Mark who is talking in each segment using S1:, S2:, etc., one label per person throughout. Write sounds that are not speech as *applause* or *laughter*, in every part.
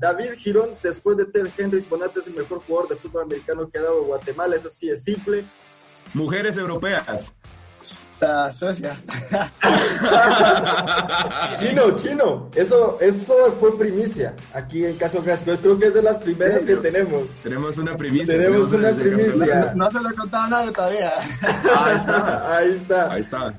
S1: David Girón, después de Ted Hendricks, Bonate es el mejor jugador de fútbol americano que ha dado Guatemala. Es así, es simple.
S2: Mujeres europeas.
S3: Uh, Suecia. *laughs*
S1: chino, chino. Eso, eso fue primicia aquí en Caso Casco. Yo creo que es de las primeras que tenemos.
S2: Tenemos una primicia.
S1: Tenemos, una primicia.
S3: No, no, se lo he contado a nadie todavía. *laughs*
S2: Ahí está.
S1: Ahí está.
S2: Ahí está.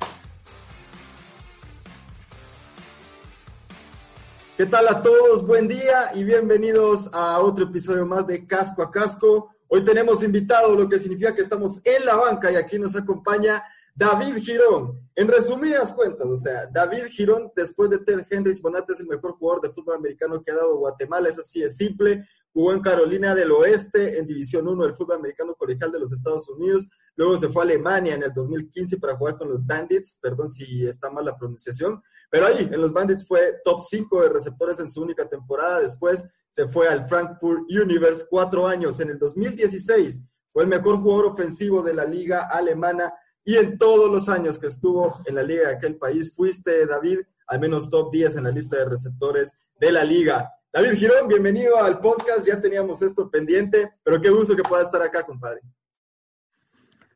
S1: ¿Qué tal a todos? Buen día y bienvenidos a otro episodio más de Casco a Casco. Hoy tenemos invitado, lo que significa que estamos en la banca y aquí nos acompaña David Girón. En resumidas cuentas, o sea, David Girón, después de Ted Hendricks, Bonate es el mejor jugador de fútbol americano que ha dado Guatemala, es así de simple. Jugó en Carolina del Oeste, en División 1 del fútbol americano colegial de los Estados Unidos. Luego se fue a Alemania en el 2015 para jugar con los Bandits, perdón si está mal la pronunciación. Pero ahí, en los Bandits fue top 5 de receptores en su única temporada. Después se fue al Frankfurt Universe cuatro años. En el 2016 fue el mejor jugador ofensivo de la liga alemana. Y en todos los años que estuvo en la liga de aquel país, fuiste, David, al menos top 10 en la lista de receptores de la liga. David Girón, bienvenido al podcast. Ya teníamos esto pendiente, pero qué gusto que pueda estar acá, compadre.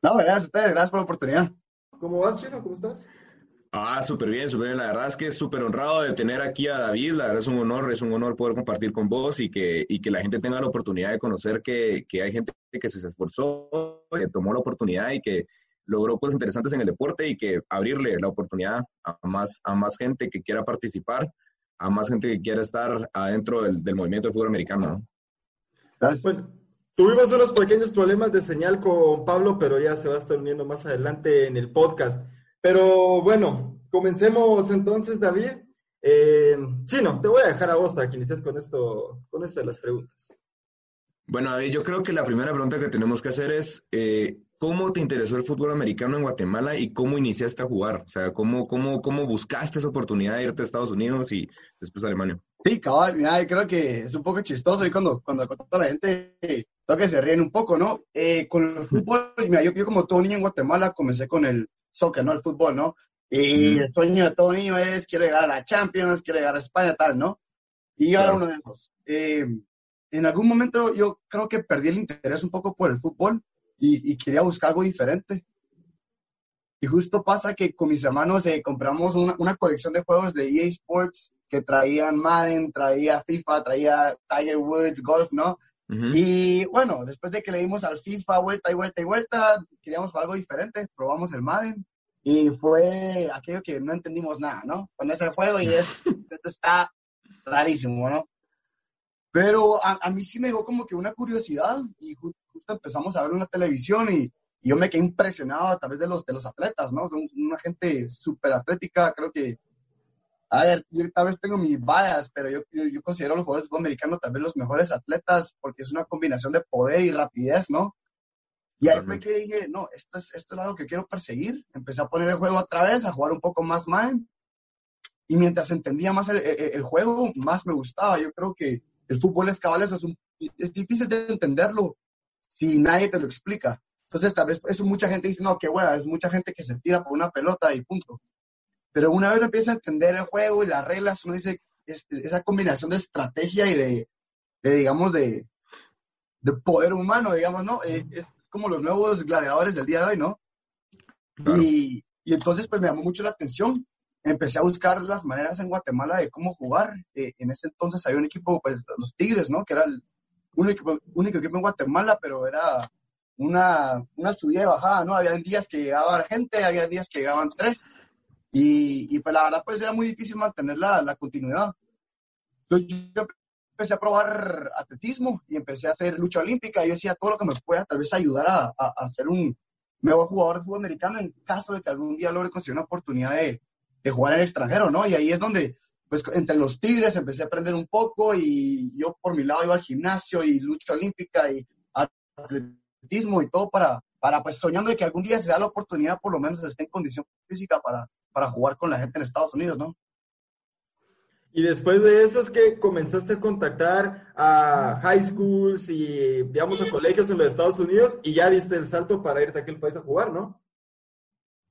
S3: No, gracias gracias por la oportunidad.
S1: ¿Cómo vas, Chino? ¿Cómo estás?
S2: Ah, súper bien, súper bien. La verdad es que es súper honrado de tener aquí a David. La verdad es un honor, es un honor poder compartir con vos y que, y que la gente tenga la oportunidad de conocer que, que hay gente que se esforzó, que tomó la oportunidad y que logró cosas interesantes en el deporte y que abrirle la oportunidad a más, a más gente que quiera participar a más gente que quiera estar adentro del, del movimiento de fútbol americano.
S1: ¿no? Bueno, tuvimos unos pequeños problemas de señal con Pablo, pero ya se va a estar uniendo más adelante en el podcast. Pero bueno, comencemos entonces, David. Eh, Chino, te voy a dejar a vos para que inicies con esto, con esto de las preguntas.
S2: Bueno, David, yo creo que la primera pregunta que tenemos que hacer es, eh, ¿cómo te interesó el fútbol americano en Guatemala y cómo iniciaste a jugar? O sea, ¿cómo, cómo, cómo buscaste esa oportunidad de irte a Estados Unidos y después a Alemania?
S3: Sí, cabal, mira, creo que es un poco chistoso y cuando, cuando, toda la gente toca que se ríen un poco, ¿no? Eh, con el fútbol, mira, yo, yo, como todo niño en Guatemala comencé con el soccer, ¿no? El fútbol, ¿no? Y el sueño de todo niño es, quiero llegar a la Champions, quiero llegar a España, tal, ¿no? Y yo era uno de esos. Eh, en algún momento yo creo que perdí el interés un poco por el fútbol y, y quería buscar algo diferente. Y justo pasa que con mis hermanos eh, compramos una, una, colección de juegos de EA Sports que traían Madden, traía FIFA, traía Tiger Woods, golf, ¿no? Uh -huh. Y bueno, después de que le dimos al FIFA vuelta y vuelta y vuelta, queríamos algo diferente, probamos el Madden y fue aquello que no entendimos nada, ¿no? Con ese juego y es, *laughs* esto está rarísimo, ¿no? Pero a, a, mí sí me dio como que una curiosidad y justo empezamos a ver una televisión y, y, yo me quedé impresionado a través de los, de los atletas, ¿no? Una gente súper atlética, creo que, a ver, yo tal vez tengo mis vallas, pero yo, yo, yo considero a los jugadores de fútbol americano vez los mejores atletas porque es una combinación de poder y rapidez, ¿no? Y ahí fue que dije, no, esto es, esto es algo que quiero perseguir. Empecé a poner el juego otra vez, a jugar un poco más mal. Y mientras entendía más el, el, el juego, más me gustaba. Yo creo que el fútbol es cabales, es, un, es difícil de entenderlo si nadie te lo explica. Entonces, tal vez eso mucha gente dice, no, qué bueno, es mucha gente que se tira por una pelota y punto. Pero una vez empieza a entender el juego y las reglas, uno dice, este, esa combinación de estrategia y de, de digamos, de, de, poder humano, digamos, ¿no? Eh, es como los nuevos gladiadores del día de hoy, ¿no? Claro. Y, y, entonces, pues me llamó mucho la atención. Empecé a buscar las maneras en Guatemala de cómo jugar. Eh, en ese entonces había un equipo, pues, los Tigres, ¿no? Que era el único, único equipo en Guatemala, pero era una, una subida y bajada, ¿no? Había días que llegaba gente, había días que llegaban tres. Y, y pues la verdad, pues era muy difícil mantener la, la continuidad. Entonces yo empecé a probar atletismo y empecé a hacer lucha olímpica. Yo decía todo lo que me pueda tal vez ayudar a, a, a ser un mejor jugador de fútbol americano en caso de que algún día logre conseguir una oportunidad de, de jugar en el extranjero, ¿no? Y ahí es donde, pues, entre los Tigres empecé a aprender un poco y yo por mi lado iba al gimnasio y lucha olímpica y atletismo y todo para, para pues, soñando de que algún día se da la oportunidad, por lo menos esté en condición física para, para jugar con la gente en Estados Unidos, ¿no?
S1: Y después de eso es que comenzaste a contactar a high schools y, digamos, a colegios en los Estados Unidos y ya diste el salto para irte a aquel país a jugar, ¿no?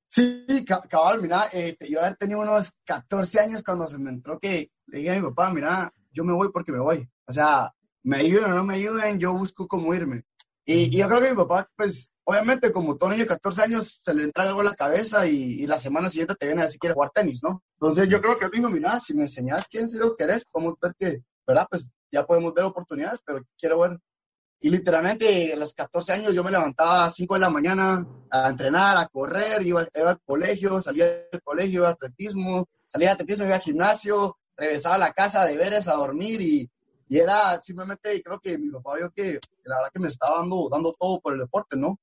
S3: Sí, cabal, mira, eh, yo haber tenido unos 14 años cuando se me entró que le dije a mi papá, mira, yo me voy porque me voy. O sea, me ayuden o no me ayuden, yo busco cómo irme. Y, yo creo que mi papá, pues, obviamente, como todo niño de 14 años, se le entra algo en la cabeza y, la semana siguiente te viene a decir que quiere jugar tenis, ¿no? Entonces, yo creo que él dijo, mira, si me enseñas quién se lo querés, podemos ver que, ¿verdad? Pues ya podemos ver oportunidades, pero quiero ver. Y literalmente, a los 14 años, yo me levantaba a 5 de la mañana a entrenar, a correr, iba, iba al colegio, salía del colegio, iba a atletismo, salía de atletismo, iba al gimnasio, regresaba a la casa de veres a dormir y y era simplemente, creo que mi papá vio que, la verdad que me estaba dando, dando todo por el deporte, ¿no?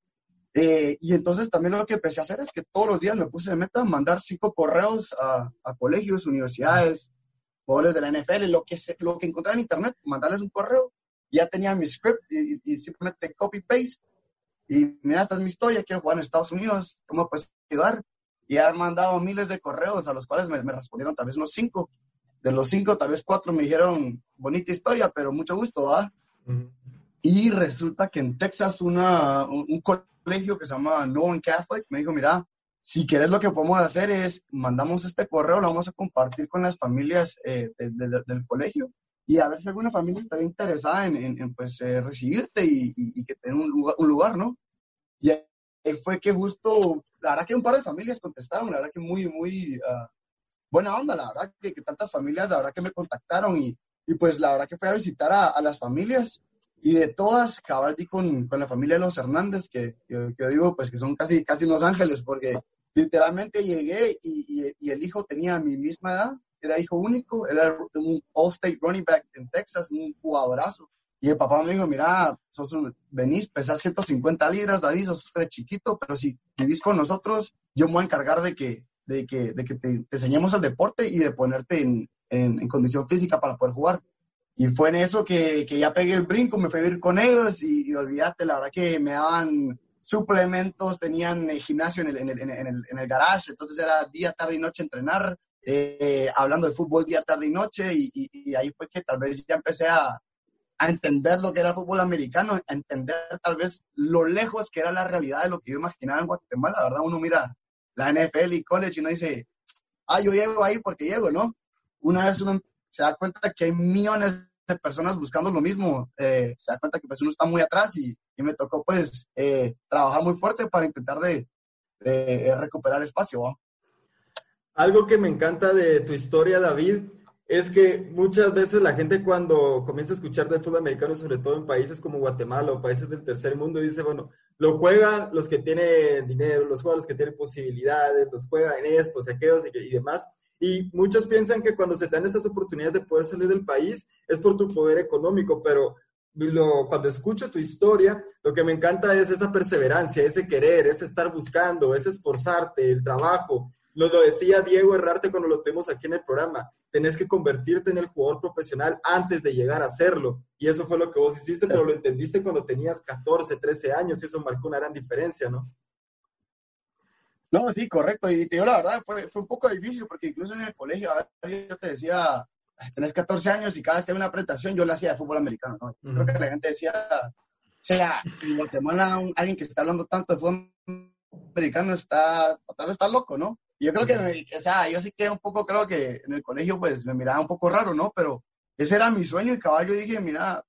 S3: Eh, y entonces también lo que empecé a hacer es que todos los días me puse de meta mandar cinco correos a, a colegios, universidades, jugadores de la NFL, lo que, se, lo que encontré en internet, mandarles un correo. Ya tenía mi script y, simplemente copy-paste. Y mira, esta es mi historia, quiero jugar en Estados Unidos, ¿cómo puedes ayudar? Y han mandado miles de correos a los cuales me, me respondieron tal vez unos cinco de los cinco, tal vez cuatro me dijeron, bonita historia, pero mucho gusto, ¿ah? Y resulta que en Texas una, un, colegio que se llama No One Catholic me dijo, mira, si quieres lo que podemos hacer es, mandamos este correo, lo vamos a compartir con las familias eh, del colegio y a ver si alguna familia estaría interesada en, en, pues, eh, recibirte y, y, que tenga un lugar, un lugar, ¿no? Y fue que justo, la verdad que un par de familias contestaron, la verdad que muy, muy, uh, buena onda, la verdad, que, tantas familias, la verdad que me contactaron y, y pues la verdad que fui a visitar a, a las familias y de todas cabal con, con, la familia de los Hernández, que, que, digo pues que son casi, casi Los Ángeles, porque literalmente llegué y, y, el hijo tenía mi misma edad, era hijo único, era un All-State running back en Texas, un jugadorazo. Y el papá me dijo, mira, sos venís, pesas 150 libras, David, sos chiquito, pero si vivís con nosotros, yo me voy a encargar de que, de que, de que te, enseñemos el deporte y de ponerte en, en, condición física para poder jugar. Y fue en eso que, que ya pegué el brinco, me fui a ir con ellos y, olvídate, la verdad que me daban suplementos, tenían gimnasio en el, en, el, en, el, en el garage, entonces era día, tarde y noche entrenar, eh, hablando de fútbol día, tarde y noche, y, y, ahí fue que tal vez ya empecé a, a entender lo que era el fútbol americano, a entender tal vez lo lejos que era la realidad de lo que yo imaginaba en Guatemala, la verdad uno mira la NFL y college y uno dice, ah, yo llego ahí porque llego, ¿no? Una vez uno se da cuenta que hay millones de personas buscando lo mismo, eh, se da cuenta que pues uno está muy atrás y, y me tocó pues eh, trabajar muy fuerte para intentar de, de recuperar espacio.
S1: Algo que me encanta de tu historia, David, es que muchas veces la gente cuando comienza a escuchar del fútbol americano, sobre todo en países como Guatemala o países del tercer mundo, dice, bueno, lo juegan los que tienen dinero, los juegan los que tienen posibilidades, los juegan estos, aquellos y, y demás. Y muchos piensan que cuando se dan estas oportunidades de poder salir del país es por tu poder económico, pero cuando escucho tu historia, lo que me encanta es esa perseverancia, ese querer, ese estar buscando, ese esforzarte, el trabajo, nos lo decía Diego Herrarte cuando lo tuvimos aquí en el programa. Tenés que convertirte en el jugador profesional antes de llegar a serlo. Y eso fue lo que vos hiciste, pero lo entendiste cuando tenías 14, 13 años y eso marcó una gran diferencia, ¿no?
S3: No, sí, correcto. Y te digo la verdad, fue, fue un poco difícil porque incluso en el colegio yo te decía, tenés 14 años y cada vez que había una presentación yo la hacía de fútbol americano. ¿no? Creo que la gente decía, o sea, en Guatemala alguien que está hablando tanto de fútbol americano está, tal vez está loco, ¿no? Yo creo que, o sea, yo sí que un poco, creo que en el colegio pues me miraba un poco raro, ¿no? Pero ese era mi sueño, el caballo, dije, mira,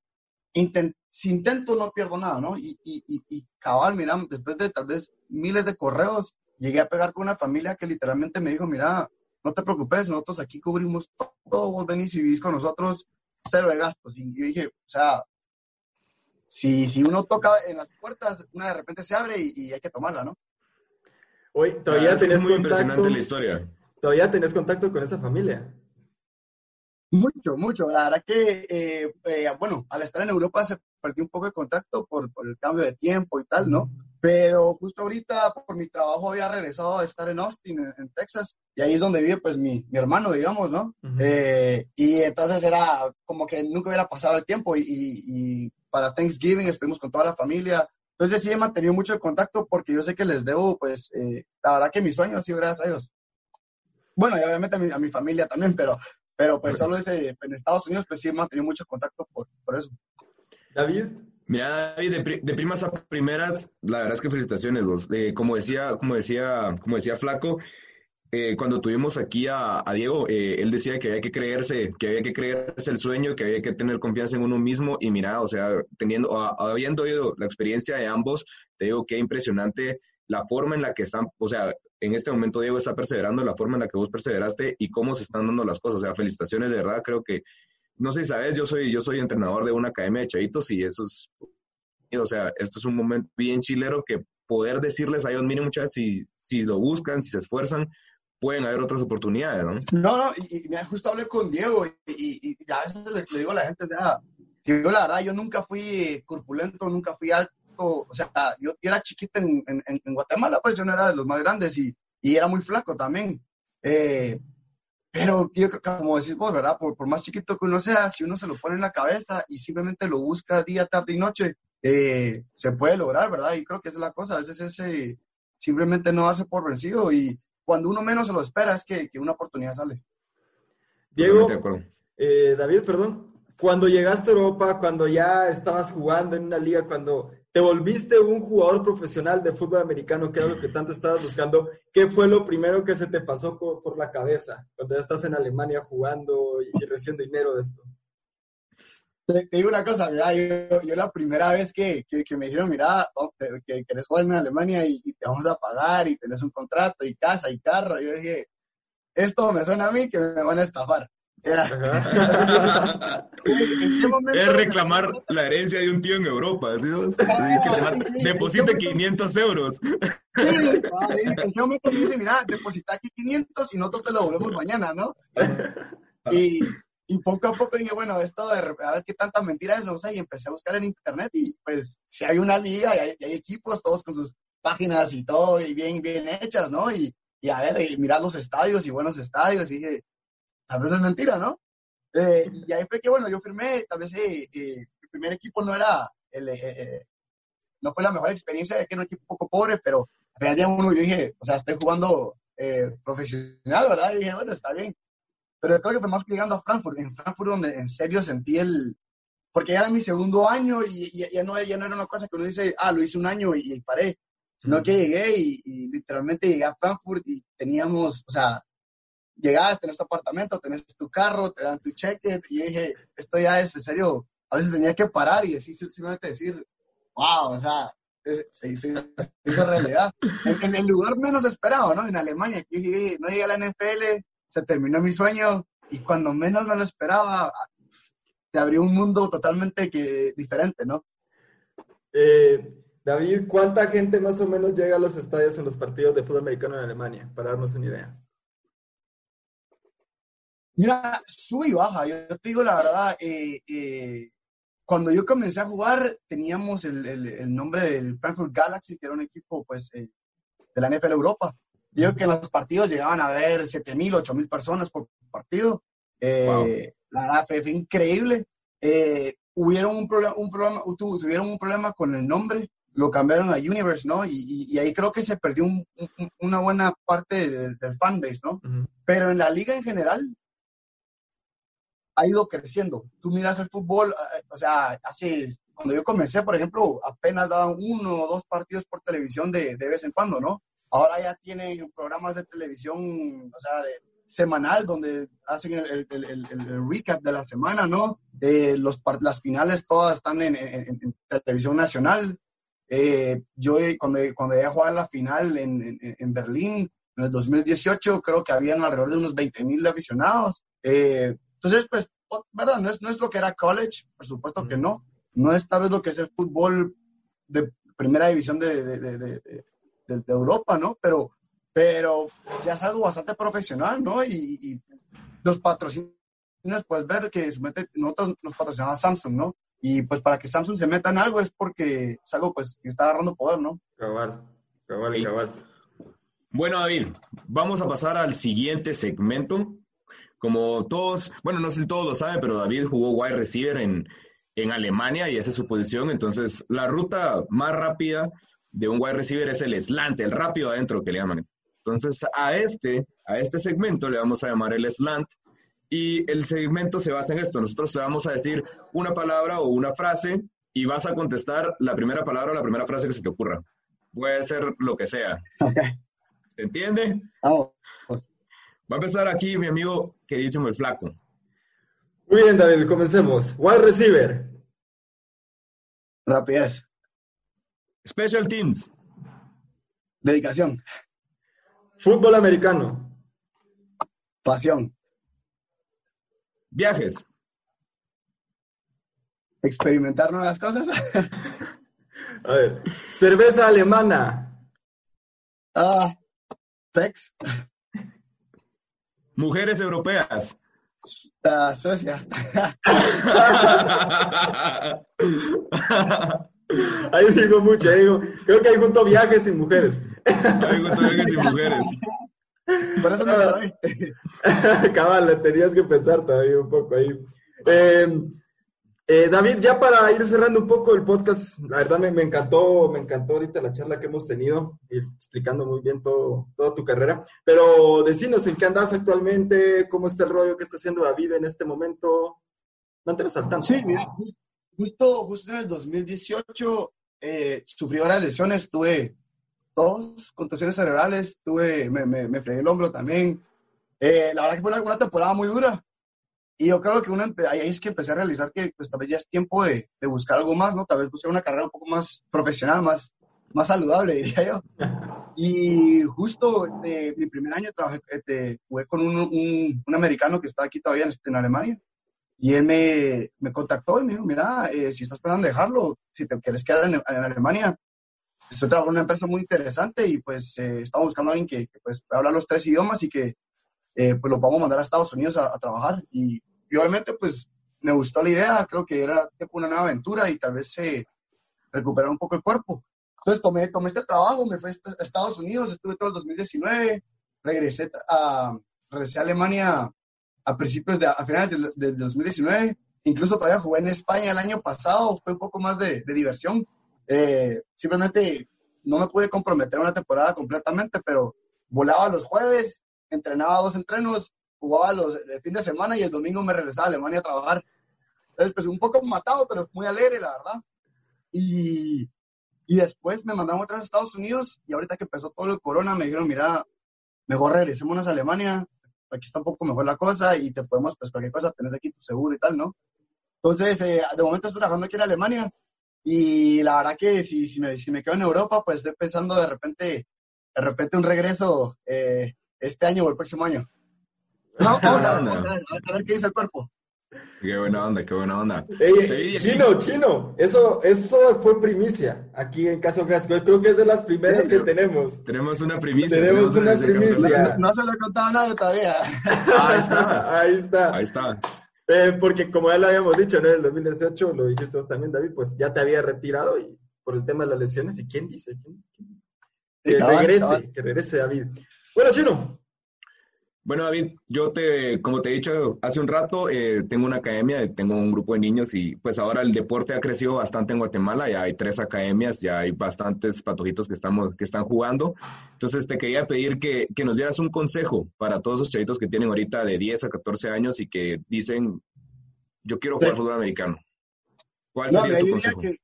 S3: si intento no pierdo nada, ¿no? Y, y, y, cabal, mira, después de tal vez miles de correos, llegué a pegar con una familia que literalmente me dijo, mira, no te preocupes, nosotros aquí cubrimos todo, vos venís y vivís con nosotros, cero de gastos. Y yo dije, o sea, si, si uno toca en las puertas, una de repente se abre y hay que tomarla, ¿no?
S1: Hoy todavía tenés
S2: muy impresionante la historia.
S1: Todavía tenés contacto con esa familia.
S3: Mucho, mucho. La verdad que, eh, eh, bueno, al estar en Europa se perdió un poco de contacto por, por, el cambio de tiempo y tal, ¿no? Pero justo ahorita, por mi trabajo, había regresado a estar en Austin, en, Texas, y ahí es donde vive, pues, mi, mi hermano, digamos, ¿no? eh, y entonces era como que nunca hubiera pasado el tiempo, y, y, y para Thanksgiving estuvimos con toda la familia, entonces sí he mantenido mucho contacto porque yo sé que les debo, pues, eh, la verdad que mi sueño ha sido gracias a ellos. Bueno, y obviamente a mi, familia también, pero, pero pues solo en Estados Unidos, pues sí he mantenido mucho contacto por, por eso.
S1: David.
S2: Mira, David, de, primas a primeras, la verdad es que felicitaciones, vos. como decía, como decía, como decía Flaco, eh, cuando tuvimos aquí a, Diego, eh, él decía que había que creerse, que había que creerse el sueño, que había que tener confianza en uno mismo y mira, o sea, teniendo, habiendo oído la experiencia de ambos, te digo que impresionante la forma en la que están, o sea, en este momento Diego está perseverando, la forma en la que vos perseveraste y cómo se están dando las cosas. O sea, felicitaciones, de verdad, creo que, no sé si sabes, yo soy, yo soy entrenador de una academia de chavitos y eso es, o sea, esto es un momento bien chilero que poder decirles a ellos, miren muchachos, si, si lo buscan, si se esfuerzan, pueden haber otras oportunidades, ¿no?
S3: No, no, y, y justo hablé con Diego y, y, a veces le, digo a la gente, digo la verdad, yo nunca fui corpulento, nunca fui alto, o sea, yo, era chiquito en, en, en, Guatemala, pues yo no era de los más grandes y, y era muy flaco también. Eh, pero yo como decís vos, ¿verdad? Por, por, más chiquito que uno sea, si uno se lo pone en la cabeza y simplemente lo busca día, tarde y noche, eh, se puede lograr, ¿verdad? Y creo que esa es la cosa, a veces ese simplemente no hace por vencido y, cuando uno menos se lo espera es que, una oportunidad sale.
S1: Diego, eh, David, perdón, cuando llegaste a Europa, cuando ya estabas jugando en una liga, cuando te volviste un jugador profesional de fútbol americano, que era lo que tanto estabas buscando, ¿qué fue lo primero que se te pasó por, la cabeza cuando ya estás en Alemania jugando y, recibiendo dinero de esto?
S3: Te, digo una cosa, mira, yo, la primera vez que, me dijeron, mira, oh, que querés jugar en Alemania y, te vamos a pagar y tenés un contrato y casa y carro, yo dije, esto me suena a mí que me van a estafar. *laughs*
S2: es reclamar la herencia de un tío en Europa. ¿sí? deposite 500 euros.
S3: en qué momento dice, mira, deposita aquí 500 y nosotros te lo volvemos mañana, ¿no? *laughs* Y, y poco a poco dije, bueno, esto de a ver qué tanta mentira es, no sé, y empecé a buscar en internet y pues si hay una liga y hay, equipos todos con sus páginas y todo y bien, bien hechas, ¿no? Y, y a ver, y mirar los estadios y buenos estadios y dije, tal vez es mentira, ¿no? Eh, y ahí fue que, bueno, yo firmé, tal vez eh, eh el primer equipo no era, el, eh, eh, no fue la mejor experiencia, que era un equipo poco pobre, pero al final día uno yo dije, o sea, estoy jugando profesional, ¿verdad? Y dije, bueno, está bien. Pero creo que fue más que llegando a Frankfurt, en Frankfurt donde en serio sentí el, porque ya era mi segundo año y, ya, no, ya no era una cosa que uno dice, ah, lo hice un año y, paré, sino que llegué y, literalmente llegué a Frankfurt y teníamos, o sea, llegabas, tenés tu apartamento, tenés tu carro, te dan tu cheque y dije, esto ya es en serio, a veces tenía que parar y decir, simplemente decir, wow, o sea, se hizo realidad. En, el lugar menos esperado, ¿no? En Alemania, yo llegué, no llegué a la NFL, se terminó mi sueño y cuando menos me lo esperaba, se abrió un mundo totalmente que, diferente, ¿no?
S1: Eh, David, ¿cuánta gente más o menos llega a los estadios en los partidos de fútbol americano en Alemania? Para darnos una idea.
S3: Mira, sube y baja. Yo, te digo la verdad, eh, eh, cuando yo comencé a jugar teníamos el, nombre del Frankfurt Galaxy, que era un equipo pues de la NFL Europa. Digo que en los partidos llegaban a ver 7.000, 8.000 personas por partido. Eh, la verdad fue, increíble. Eh, hubieron un, problema, un problema, tuvieron un problema con el nombre, lo cambiaron a Universe, ¿no? Y, ahí creo que se perdió una buena parte del, fanbase, ¿no? Pero en la liga en general ha ido creciendo. Tú miras el fútbol, eh, o sea, hace, cuando yo comencé, por ejemplo, apenas daban uno o dos partidos por televisión de, de vez en cuando, ¿no? Ahora ya tienen programas de televisión, o sea, de, semanal donde hacen el, el, el, recap de la semana, ¿no? Eh, los, las finales todas están en, en, televisión nacional. Eh, yo cuando, cuando llegué a jugar la final en, en, Berlín en el 2018, creo que habían alrededor de unos 20 mil aficionados. Eh, entonces, pues, ¿verdad? No es, no es lo que era college, por supuesto que no. No es tal vez lo que es el fútbol de primera división de, de, de, de, Europa, ¿no? Pero, pero ya es algo bastante profesional, ¿no? Y, los patrocinios, puedes ver que nosotros nos patrocinaba Samsung, ¿no? Y pues para que Samsung se meta en algo es porque es algo pues que está agarrando poder, ¿no?
S1: Cabal, cabal, cabal.
S2: Bueno, David, vamos a pasar al siguiente segmento. Como todos, bueno, no sé si todos lo saben, pero David jugó wide receiver en, en Alemania y esa es su posición. Entonces, la ruta más rápida de un wide receiver es el slant, el rápido adentro que le llaman. Entonces, a este, a este segmento le vamos a llamar el slant y el segmento se basa en esto. Nosotros te vamos a decir una palabra o una frase y vas a contestar la primera palabra o la primera frase que se te ocurra. Puede ser lo que sea. ¿Se entiende? Va a empezar aquí mi amigo queridísimo el flaco.
S1: Muy bien, David, comencemos. Wide receiver.
S3: Rapidez.
S2: Special teams.
S3: Dedicación.
S1: Fútbol americano.
S3: Pasión.
S2: Viajes.
S3: Experimentar nuevas cosas. *laughs*
S1: A ver, cerveza alemana.
S3: Ah, Tex.
S2: Mujeres europeas.
S3: Ah, Suecia. *laughs* *laughs*
S1: Ahí digo mucho, ahí digo, creo que hay junto viajes y mujeres.
S2: Hay junto viajes y mujeres.
S3: Por eso no me doy. *laughs*
S1: Cabal, tenías que pensar todavía un poco ahí. Eh, eh, David, ya para ir cerrando un poco el podcast, la verdad me, me, encantó, me encantó ahorita la charla que hemos tenido, ir explicando muy bien todo, toda tu carrera, pero decinos en qué andas actualmente, cómo está el rollo que está haciendo David en este momento, manténnos al tanto.
S3: Sí, mira, justo, justo en el 2018 eh, sufrí varias lesiones, tuve dos contusiones cerebrales, tuve, me, me, me fregué el hombro también, eh, la verdad que fue una, temporada muy dura, y yo creo que uno ahí es que empecé a realizar que pues tal vez ya es tiempo de, de, buscar algo más, ¿no? Tal vez buscar una carrera un poco más profesional, más, más saludable, *laughs* diría yo. Y justo eh, mi primer año trabajé, este, jugué con un, un, un, americano que está aquí todavía en, en Alemania. Y él me, me, contactó y me dijo, mira, eh, si estás pensando dejarlo, si te quieres quedar en, en Alemania, estoy trabajando en una empresa muy interesante y pues eh, estamos buscando a alguien que, que pues, habla los tres idiomas y que eh, pues lo podamos mandar a Estados Unidos a, a trabajar. Y y obviamente pues me gustó la idea, creo que era tipo una nueva aventura y tal vez se recuperar un poco el cuerpo. Entonces tomé, tomé este trabajo, me fui a Estados Unidos, estuve todo el 2019, regresé a, regresé a Alemania a principios de, a finales del, del 2019, incluso todavía jugué en España el año pasado, fue un poco más de, de diversión. Eh, simplemente no me pude comprometer una temporada completamente, pero volaba los jueves, entrenaba dos entrenos jugaba los el fin de semana y el domingo me regresaba a Alemania a trabajar. Entonces, pues un poco matado, pero muy alegre, la verdad. Y, y después me mandaron otra a Estados Unidos y ahorita que empezó todo el corona me dijeron, mira, mejor regresémonos a Alemania, aquí está un poco mejor la cosa y te podemos, pues cualquier cosa, tenés aquí tu seguro y tal, ¿no? Entonces, eh, de momento estoy trabajando aquí en Alemania y la verdad que si, si, me, si me quedo en Europa, pues estoy pensando de repente, de repente un regreso eh, este año o el próximo año. No, vamos a, ver, a ver qué dice el cuerpo.
S2: Qué buena onda, qué buena onda.
S1: Ey, chino, chino, eso, eso fue primicia aquí en Caso Casco. Yo creo que es de las primeras que tenemos.
S2: Tenemos una primicia.
S1: Tenemos, una primicia.
S3: No, no, se lo he contado nada todavía.
S2: Ahí está. *laughs*
S1: Ahí está.
S2: Ahí está.
S1: Eh, porque como ya lo habíamos dicho, ¿no? En el 2018, lo dijiste vos también, David, pues ya te había retirado y por el tema de las lesiones. ¿Y quién dice? ¿Quién? Que regrese, que regrese David. Bueno, chino,
S2: bueno, David, yo te, como te he dicho hace un rato, eh, tengo una academia, tengo un grupo de niños y pues ahora el deporte ha crecido bastante en Guatemala, ya hay tres academias, ya hay bastantes patojitos que, estamos, que están jugando. Entonces te quería pedir que, que nos dieras un consejo para todos esos chavitos que tienen ahorita de 10 a 14 años y que dicen, yo quiero jugar sí. fútbol americano. ¿Cuál
S3: no,
S2: sería tu consejo?
S3: Que,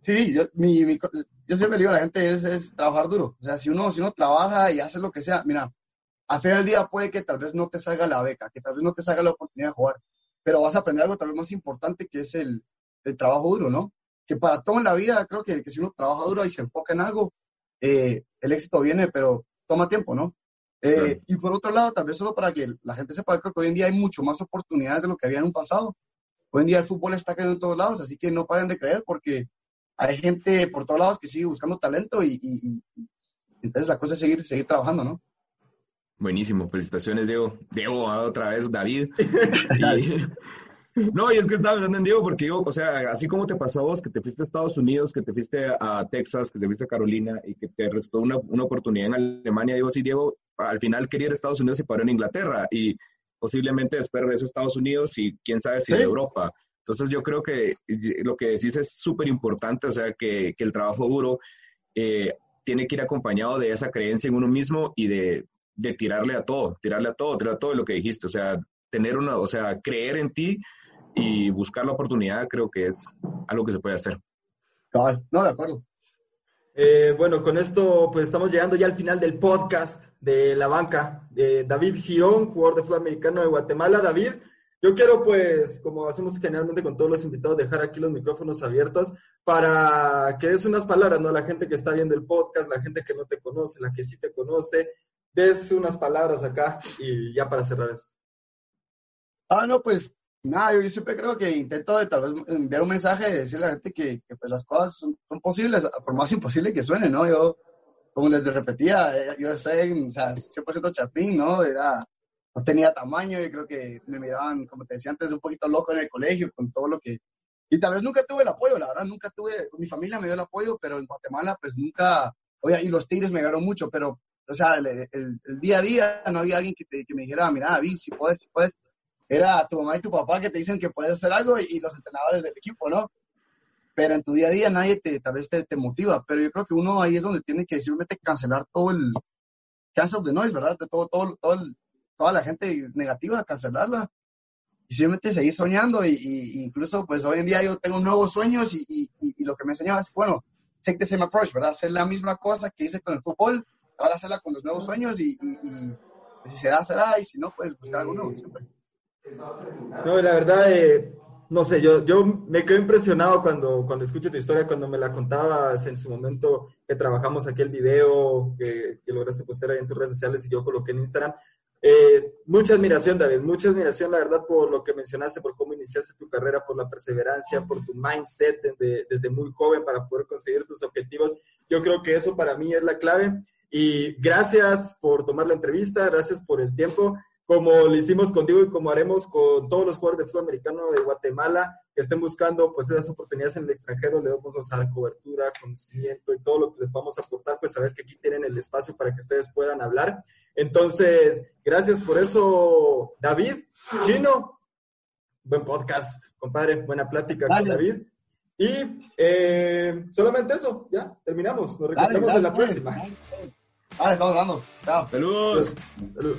S3: sí, yo, mi, mi, yo siempre digo a la gente es, es trabajar duro. O sea, si uno, si uno trabaja y hace lo que sea, mira, al final del día puede que tal vez no te salga la beca, que tal vez no te salga la oportunidad de jugar, pero vas a aprender algo tal vez más importante que es el, el trabajo duro, ¿no? Que para todo en la vida creo que, que si uno trabaja duro y se enfoca en algo, eh, el éxito viene, pero toma tiempo, ¿no? Eh, claro. Y por otro lado, vez solo para que la gente sepa, creo que hoy en día hay mucho más oportunidades de lo que había en un pasado. Hoy en día el fútbol está cayendo en todos lados, así que no paren de creer porque hay gente por todos lados que sigue buscando talento y, y, y entonces la cosa es seguir, seguir trabajando, ¿no?
S2: Buenísimo, felicitaciones, Diego. Diego, otra vez, David. *laughs* y, *laughs* no, y es que estaba pensando en Diego porque yo, o sea, así como te pasó a vos, que te fuiste a Estados Unidos, que te fuiste a Texas, que te fuiste a Carolina y que te restó una, una oportunidad en Alemania, digo, sí, Diego, al final quería ir a Estados Unidos y paró en Inglaterra y posiblemente después regrese a Estados Unidos y quién sabe si ¿Sí? en Europa. Entonces yo creo que lo que decís es súper importante, o sea, que, que, el trabajo duro eh, tiene que ir acompañado de esa creencia en uno mismo y de, de tirarle a todo, tirarle a todo, tirarle a todo lo que dijiste, o sea, tener una, o sea, creer en ti y buscar la oportunidad creo que es algo que se puede hacer.
S3: No, de acuerdo.
S1: Eh, bueno, con esto pues estamos llegando ya al final del podcast de la banca de David Girón, jugador de fútbol americano de Guatemala. David, yo quiero pues, como hacemos generalmente con todos los invitados, dejar aquí los micrófonos abiertos para que des unas palabras, ¿no? La gente que está viendo el podcast, la gente que no te conoce, la que sí te conoce, des unas palabras acá y ya para cerrar esto.
S3: Ah, no, pues nada, yo siempre creo que intento de tal vez enviar un mensaje y decirle a la gente que, pues, las cosas son, posibles, por más imposible que suene, ¿no? Yo, como les repetía, eh, yo soy o sea, 100% chapín, ¿no? Era, no tenía tamaño, yo creo que me miraban, como te decía antes, un poquito loco en el colegio con todo lo que... Y tal vez nunca tuve el apoyo, la verdad, nunca tuve, mi familia me dio el apoyo, pero en Guatemala pues nunca, oye, y los tigres me dieron mucho, pero, o sea, el, el, día a día no había alguien que, que me dijera, mira, David, si puedes, si puedes, era tu mamá y tu papá que te dicen que puedes hacer algo y, los entrenadores del equipo, ¿no? Pero en tu día a día nadie te, tal vez te, te, motiva, pero yo creo que uno ahí es donde tiene que simplemente cancelar todo el cancel the noise, ¿verdad? De todo, todo, todo toda la gente negativa, cancelarla y simplemente seguir soñando y, incluso pues hoy en día yo tengo nuevos sueños y, y, y lo que me enseñaba es, bueno, take the same approach, ¿verdad? Hacer la misma cosa que hice con el fútbol, hacerla con los nuevos sueños y, si se da, se da y si no, pues buscar algo nuevo siempre.
S1: No, la verdad, eh, no sé, yo, yo me quedo impresionado cuando, cuando escucho tu historia, cuando me la contabas en su momento que trabajamos aquí el video que, que lograste postear ahí en tus redes sociales y yo coloqué en Instagram. Eh, mucha admiración, David, mucha admiración, la verdad, por lo que mencionaste, por cómo iniciaste tu carrera, por la perseverancia, por tu mindset desde, desde muy joven para poder conseguir tus objetivos. Yo creo que eso para mí es la clave. Y gracias por tomar la entrevista, gracias por el tiempo como lo hicimos contigo y como haremos con todos los jugadores de fútbol americano de Guatemala que estén buscando pues esas oportunidades en el extranjero, le vamos a dar cobertura, conocimiento y todo lo que les vamos a aportar, pues sabes que aquí tienen el espacio para que ustedes puedan hablar. Entonces, gracias por eso, David, Chino, buen podcast, compadre, buena plática con David. Y eh, solamente eso, ya, terminamos, nos reencontramos en la próxima.
S3: Vale, estamos hablando. Chao.
S2: Saludos.
S1: Saludos.